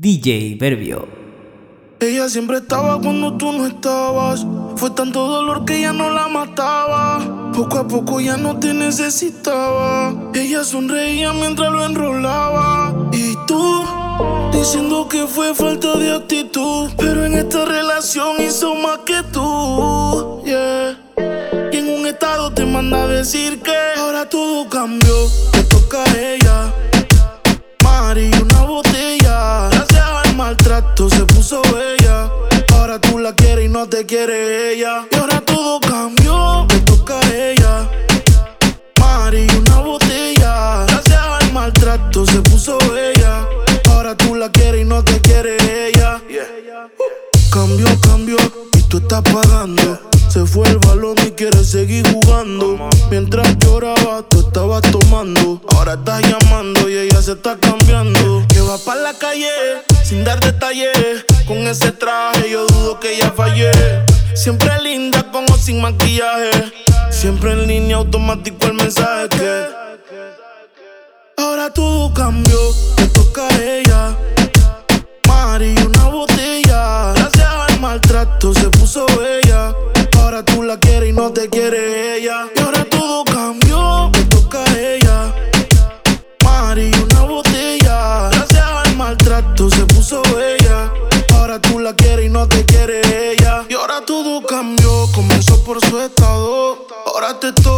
DJ Verbio. Ella siempre estaba cuando tú no estabas. Fue tanto dolor que ya no la mataba. Poco a poco ya no te necesitaba. Ella sonreía mientras lo enrolaba. Y tú, diciendo que fue falta de actitud. Pero en esta relación hizo más que tú. Yeah. Y en un estado te manda a decir que ahora todo cambió. Te toca a ella. Mari, una botella. Maltrato se puso bella. Ahora tú la quieres y no te quiere ella. Y ahora todo cambió. Te toca a ella. Mari, una botella. Gracias al maltrato se puso bella. Ahora tú la quieres y no te quiere ella. Cambio, cambio, y tú estás pagando. Se fue el balón y quiere seguir jugando. Mientras lloraba, tú estabas tomando. Ahora estás llamando y ella se está cambiando. Que va para la calle sin dar detalles. Con ese traje yo dudo que ella fallé. Siempre linda como sin maquillaje. Siempre en línea automático el mensaje que. Ahora todo cambió, te toca a ella. Mari, una botella. Gracias al maltrato se puso bella. No te quiere ella. Y ahora todo cambió, te toca a ella. Mari, una botella. Gracias al maltrato se puso bella. Ahora tú la quieres y no te quiere ella. Y ahora todo cambió, comenzó por su estado. Ahora te toca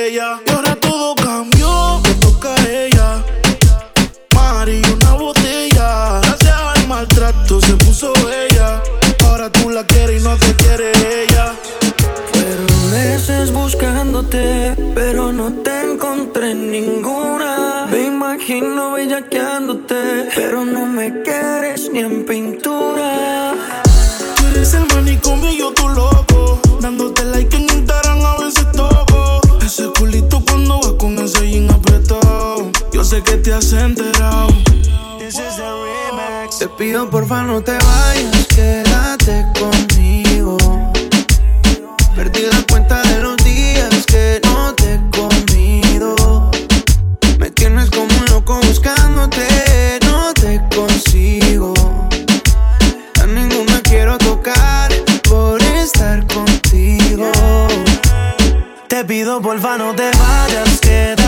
buscándote, pero no te encontré ninguna. Me imagino bellaqueándote, pero no me quieres ni en pintura. Tú eres el manicomio y yo tu loco. Dándote like en Instagram a veces toco. Ese culito cuando vas con ese jean apretado. Yo sé que te has enterado. Te pido porfa no te vayas, quédate conmigo. Perdí la cuenta de pido porfa no te vayas,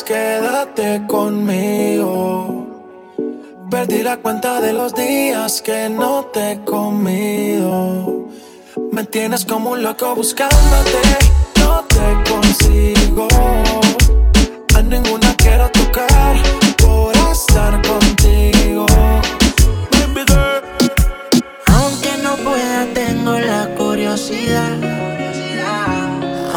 quieras, quédate conmigo. Perdí la cuenta de los días que no te he comido. Me tienes como un loco buscándote, no te consigo. A ninguna quiero tocar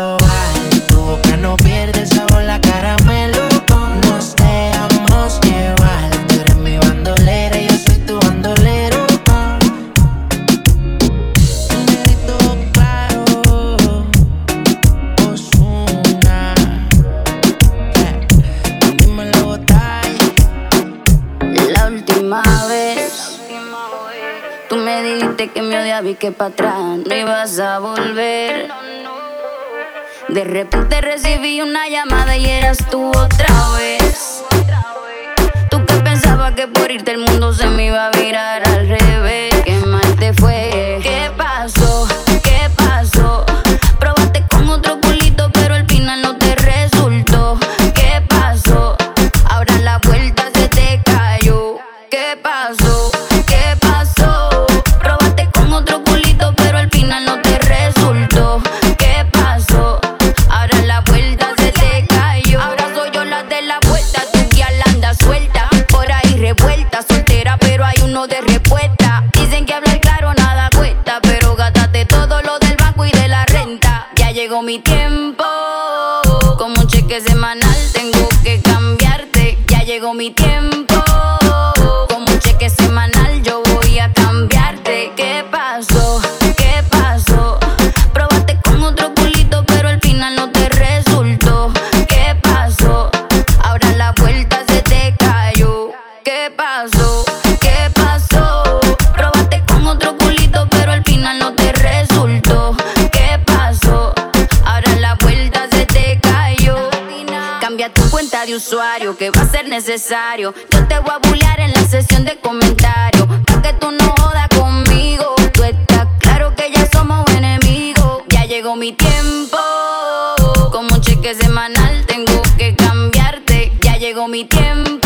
Tu boca no pierde sabor la caramelo. Nos dejamos llevar. Tú eres mi bandolera y yo soy tu bandolero. El Negrito claro, Osuna. Unimos la botella. La última vez. Tú me dijiste que me odiabas y que para atrás no ibas a volver. De repente recibí una llamada y eras tú otra vez. Tú que pensabas que por irte el mundo se me iba a virar al revés. Qué mal te fue. ¿Qué pasó? mi tiempo. Como un cheque semanal, tengo que cambiarte. Ya llegó mi tiempo. Necesario. Yo te voy a bullear en la sesión de comentarios. Pa' que tú no jodas conmigo. Tú estás claro que ya somos enemigos. Ya llegó mi tiempo. Como un cheque semanal tengo que cambiarte. Ya llegó mi tiempo.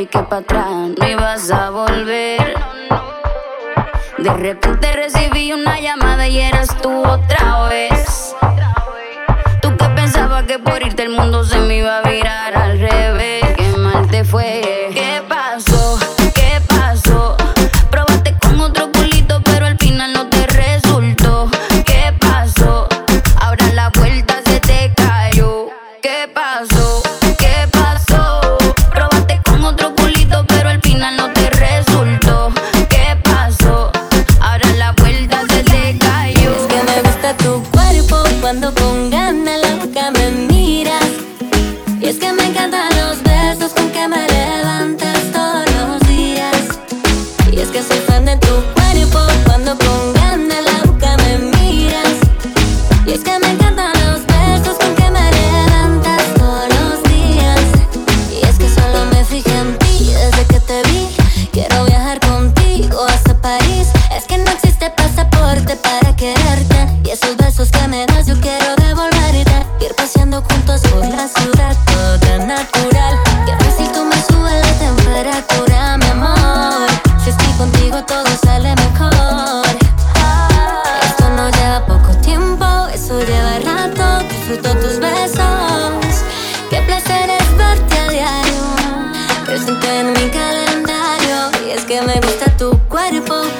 Y que para atrás no ibas a volver. De repente recibí una llamada y eras tú otra vez. Tú que pensabas que por irte el mundo se me iba a virar al revés. Qué mal te fue. ¿Qué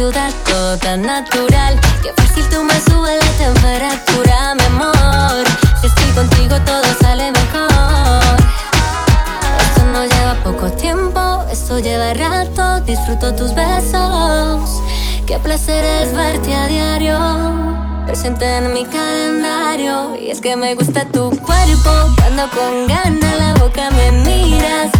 ciudad, todo natural. Qué fácil tú me subes la temperatura, mi amor. Si estoy contigo, todo sale mejor. Esto no lleva poco tiempo, esto lleva rato. Disfruto tus besos. Qué placer es verte a diario. Presente en mi calendario. Y es que me gusta tu cuerpo. Cuando con ganas la boca me miras.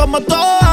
como toda,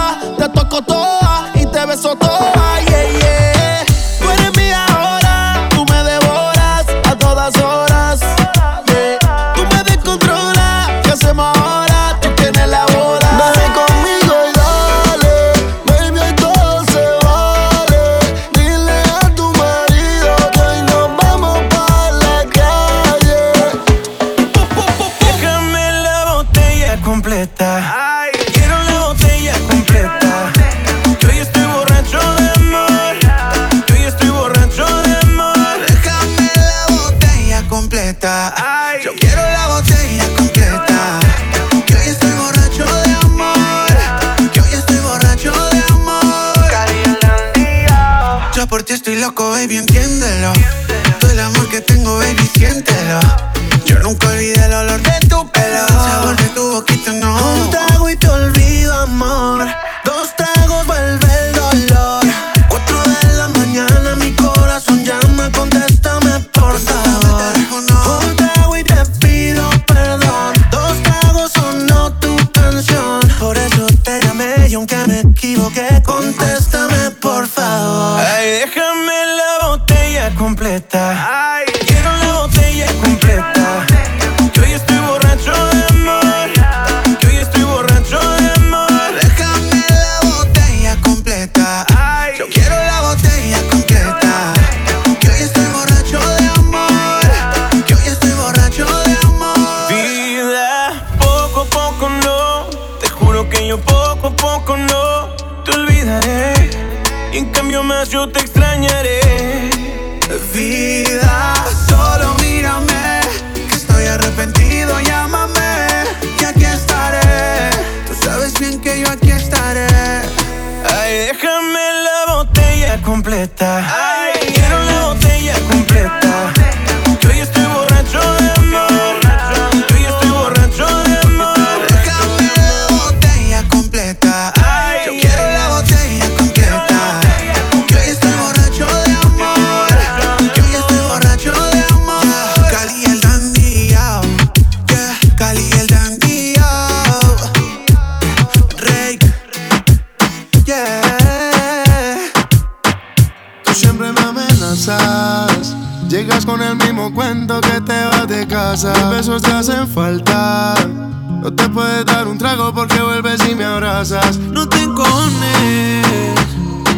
No te puedes dar un trago porque vuelves y me abrazas. No te encojones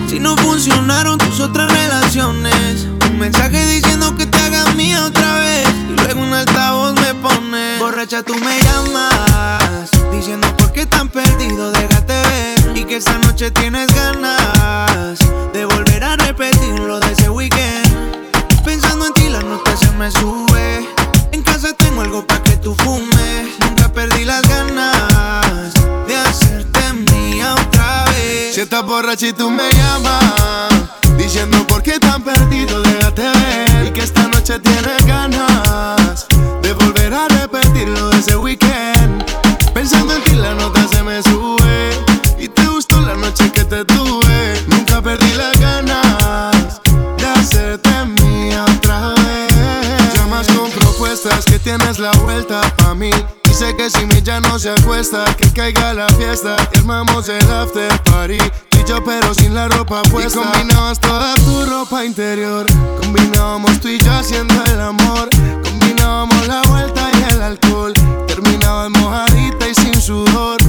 si no funcionaron tus otras relaciones. Un mensaje diciendo que te hagas mía otra vez. Y luego un altavoz me pone. Borracha, tú me llamas. Diciendo por qué tan perdido, déjate ver. Y que esta noche tienes ganas de volver a repetir lo de ese weekend. Pensando en ti, la nota se me sube. En casa tengo algo para que tú fumes. Nunca perdí las ganas de hacerte mía otra vez. Si estás borracha y tú me llamas, diciendo por qué tan perdido, déjate ver. Y que esta noche tienes ganas de volver a repetir lo de ese weekend. la vuelta pa' mí. Dice que si mi ya no se acuesta, que caiga la fiesta. Armamos el after party. Tú y yo, pero sin la ropa puesta. Y combinabas toda tu ropa interior. Combinábamos tú y yo haciendo el amor. Combinábamos la vuelta y el alcohol. Terminabas mojadita y sin sudor.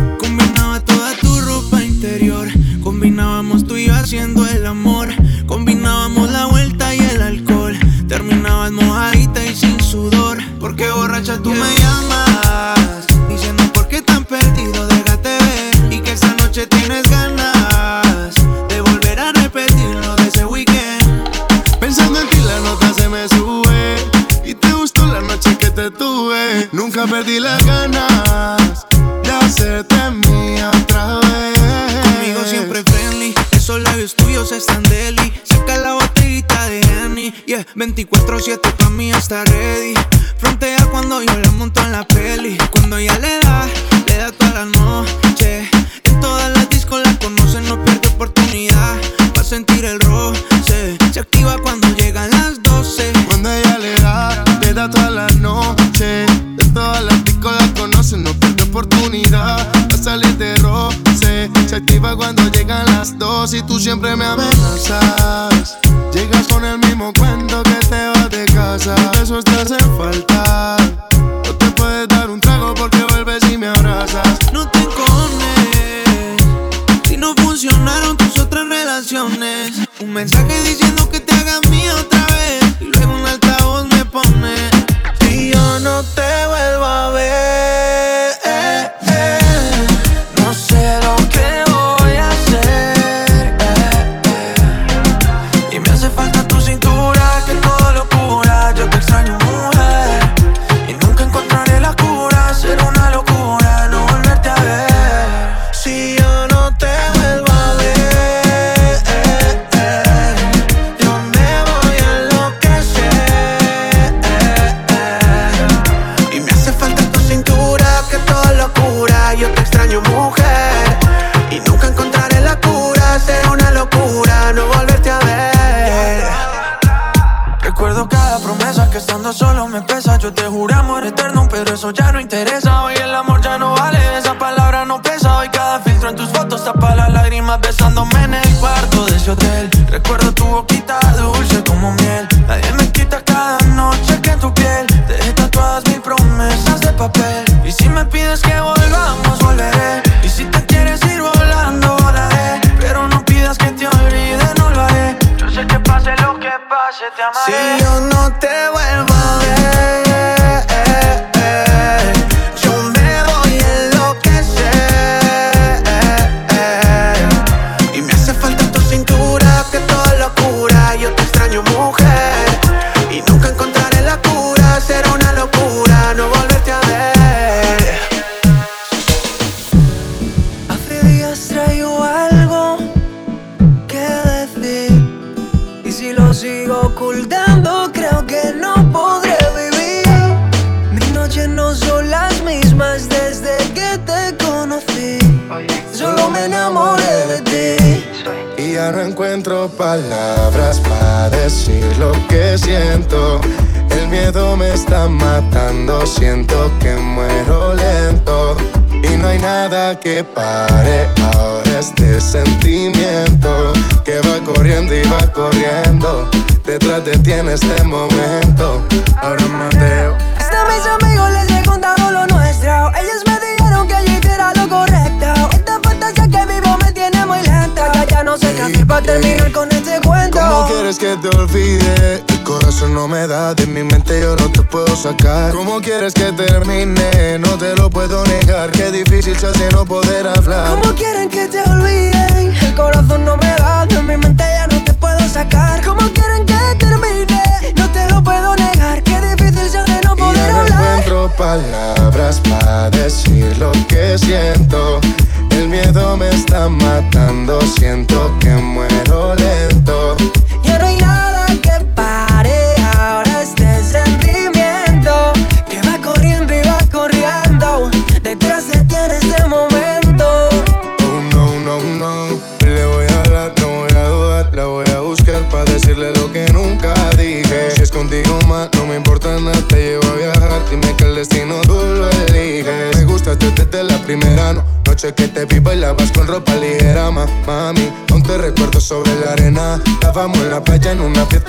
Qué difícil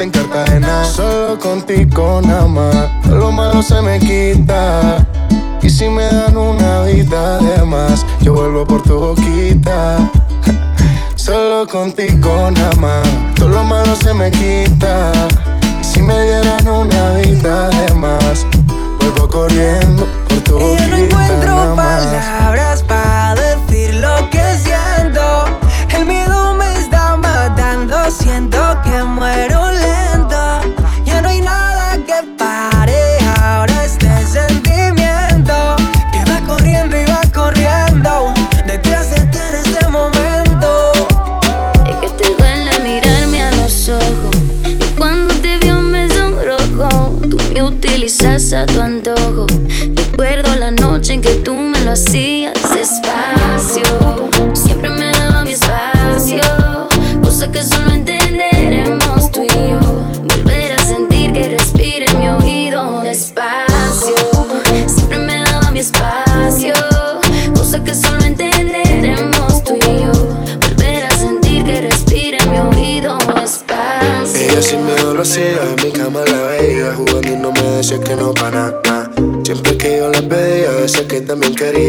en Cartagena. Solo contigo nada más. Lo malo se me quita. Y si me dan una vida de más, yo vuelvo por tu boquita. Solo contigo nada más, todo lo malo se me quita. Y si me dieran una vida de más, vuelvo corriendo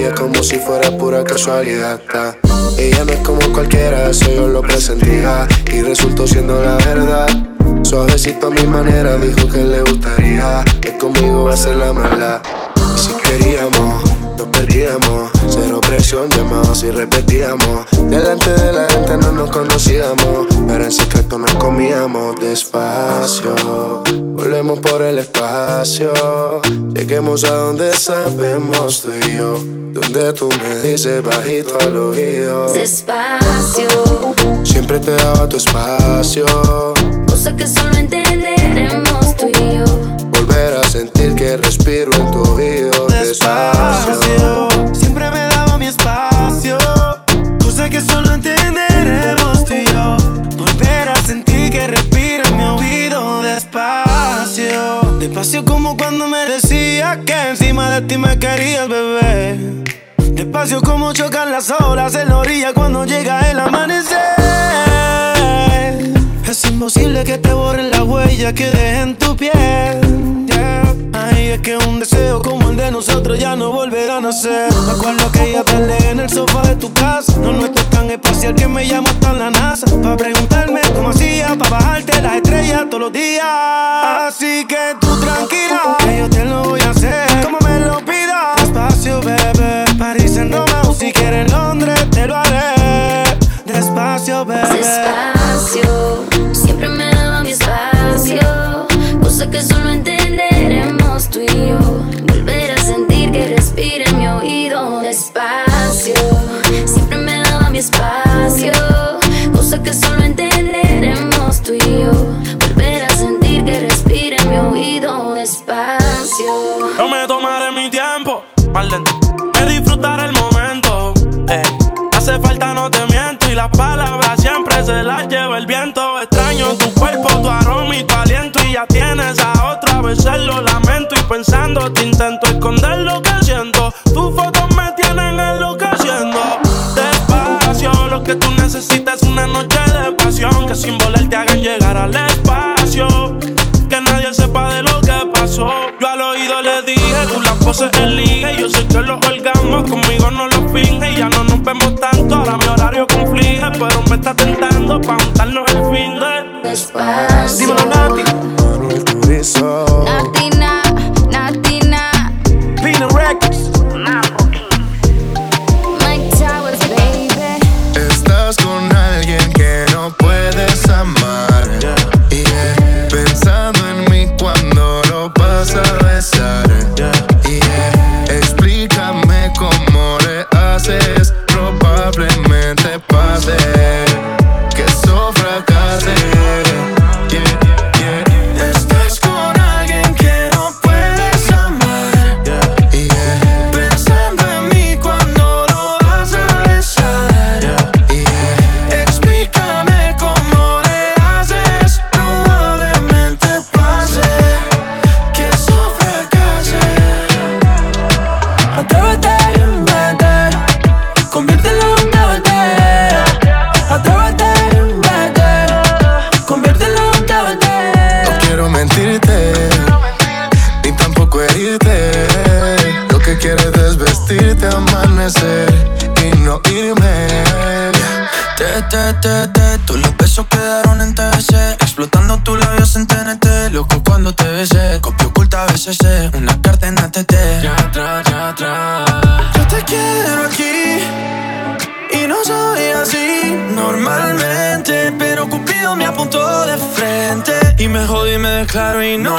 quería Como si fuera pura casualidad. Ella no es como cualquiera, eso yo lo presentía Y resultó siendo la verdad. Suavecito a mi manera, dijo que le gustaría Que conmigo va a ser la mala. Si queríamos nos perdíamos, llamados y repetíamos. Delante de la gente no nos conocíamos, pero en secreto nos comíamos despacio. Volvemos por el espacio, lleguemos a donde sabemos tú y yo. Donde tú me dices bajito al oído. Despacio, Siempre te daba tu espacio, cosa que Como chocan las olas en la orilla cuando llega el amanecer. Es imposible que te borren la huella que deje en tu piel. yeah. Ay, es que un deseo como el de nosotros ya no volverá a nacer. Me acuerdo que ya tarde en el sofá de tu casa. No nuestro es tan espacial que me llama hasta la NASA. Para preguntarme cómo hacía, para bajarte las estrellas todos los días. Así que tú tranquila, que yo te lo voy a hacer. Como me lo pidas, bebé. París en Roma o si quieres Londres, te lo haré. Despacio, bebé. Despacio, siempre me daba mi espacio. Cosa que solo entenderemos tú y yo. Volver a sentir que respira en mi oído. Despacio, siempre me daba mi espacio. Cosa que solo entenderemos tú y yo. Volver a sentir que respira en mi oído. Despacio. No me tomaré mi tiempo. Más lento las palabras siempre se las lleva el viento. Extraño tu cuerpo, tu aroma y tu aliento. Y ya tienes a otra vez, lo lamento. Y pensando, te intento esconder lo que siento. Tus fotos me tienen en lo que enloqueciendo. Despacio, lo que tú necesitas es una noche de pasión. Que sin volar te hagan llegar al espacio. Que nadie sepa de lo que pasó. Yo al oído le dije, tú las poses elige. Yo sé que los orgasmos conmigo no los finge pero me está tentando para montarnos el fin de. Despacio. Dímelo, Nati. claro y no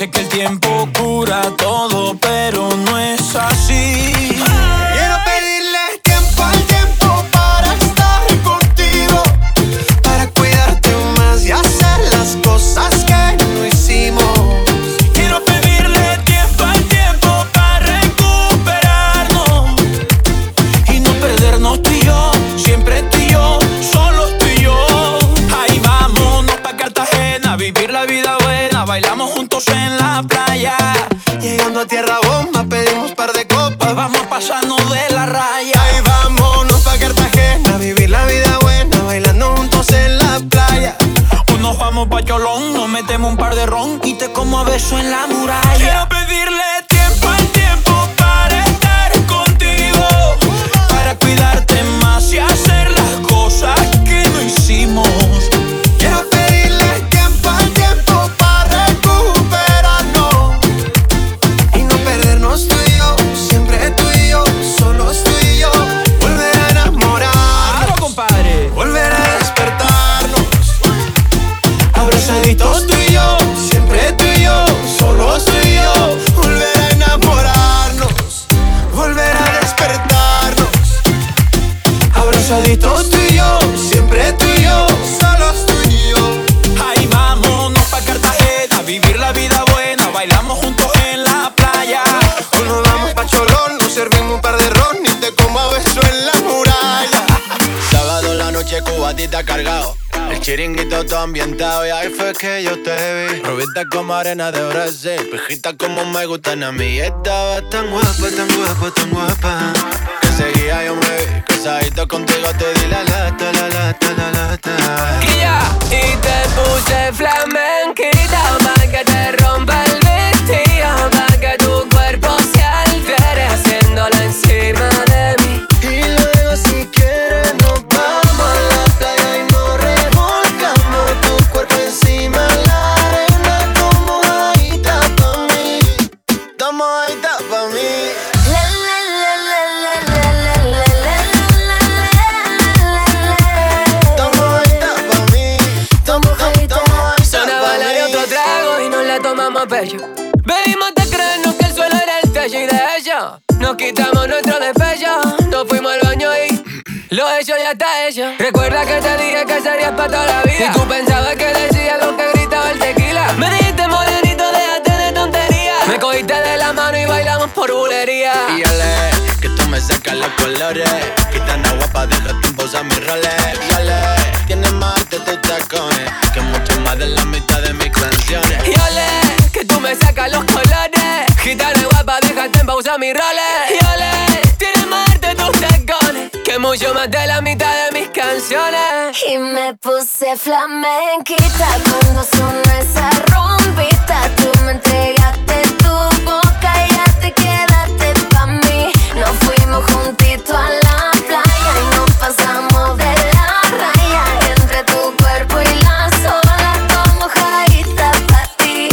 Sé que el tiempo cura todo, pero no es así. como pacholón. Nos metemos un par de ron y como a beso en la muralla. Que yo te vi. Rubita como arena de Brasil, pijita como me gustan a mí. Estaba tan guapa, tan guapa, tan guapa. Que seguía yo me vi, casadito contigo te di la lata, la lata, la lata. y te puse flamenquita para que te rompa ya está hecho. Recuerda que te dije que serías para toda la vida. Y tú pensabas que decía lo que gritaba el tequila. Me dijiste morenito, déjate de tonterías. Me cogiste de la mano y bailamos por bulería. Y ale, que tú me sacas los colores. Gitana guapa, déjate imposar mis roles. Y ale, tienes más de tus tacones. Que mucho más de la mitad de mis canciones. Y ole, que tú me sacas los colores. Gitana guapa, déjate en pausa mis roles. Y ole, mucho más de la mitad de mis canciones. Y me puse flamenquita cuando sonó esa rumbita. Tú me entregaste tu boca y ya te quedaste pa' mí. Nos fuimos juntitos a la playa y nos pasamos de la raya. Entre tu cuerpo y la sola, tomo mojadita pa' ti.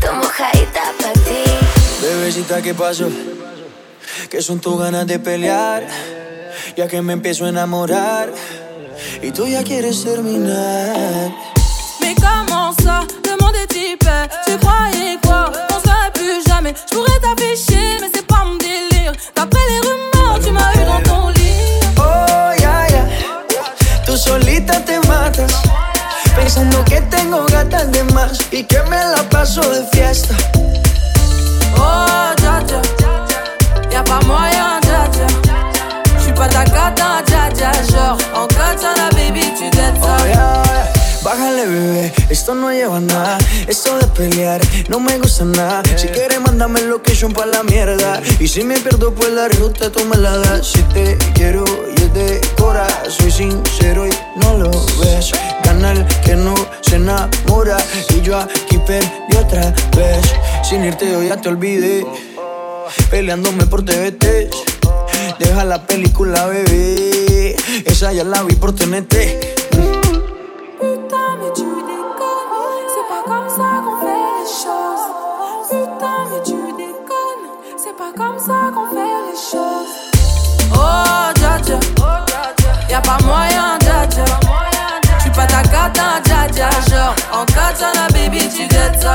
Tomo mojadita pa' ti. Bebecita, ¿qué pasó? Que son tus ganas de pelear, ya que me empiezo a enamorar. Y tú ya quieres terminar. Mais comment ça, demande des types Tu croyais quoi? On serait plus jamais. Je pourrais t'afficher mais c'est pas mon délire. D'après les rumeurs tu m'as eu dans ton lit. Oh, ya, ya, tú solita te matas, pensando que tengo gatas de más y que me la paso de fiesta. Oh dja dja Y'a pas moyen dja J'suis pas ta cata Genre en katana baby tu dettes Oh, ya. Bájale, bebé, esto no lleva a nada. Esto de pelear no me gusta nada. Si quieres, mándame location pa' la mierda. Y si me pierdo, pues la ruta tú me la das. Si te quiero y es de cora, soy sincero y no lo ves. Gana el que no se enamora. Y yo aquí perdí otra vez. Sin irte, yo ya te olvidé. Peleándome por TVT. Deja la película, bebé. Esa ya la vi por TNT. Putain mais tu déconnes C'est pas comme ça qu'on fait les choses Putain mais tu déconnes C'est pas comme ça qu'on fait les choses Oh dja dja Y'a pas moyen dja dja J'suis pas ta cata dja Genre en katana baby tu dettes ça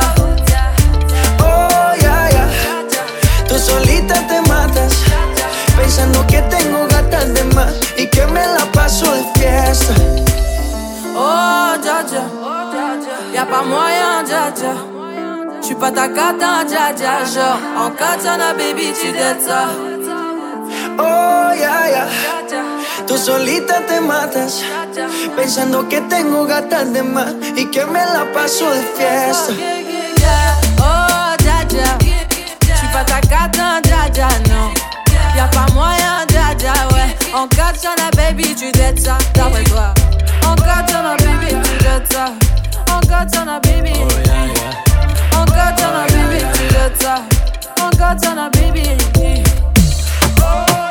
pensando que tengo gatas de más y que me la paso de fiesta. Oh dja dja Y'a pas moyen dja dja J'suis pas ta cata dja dja Genre en katana baby tu ça. Oh, ya, ya. Tú solita te matas, pensando que tengo gatas de más y que me la paso de fiesta. Oh dja dja J'suis pas ta cata dja non Y'a pas moyen dja dja ouais. En katana baby tu dettes ça D'après toi. En katana baby tu dettes ça. En katana baby. En katana baby tu dettes ça. En katana baby. Maluma,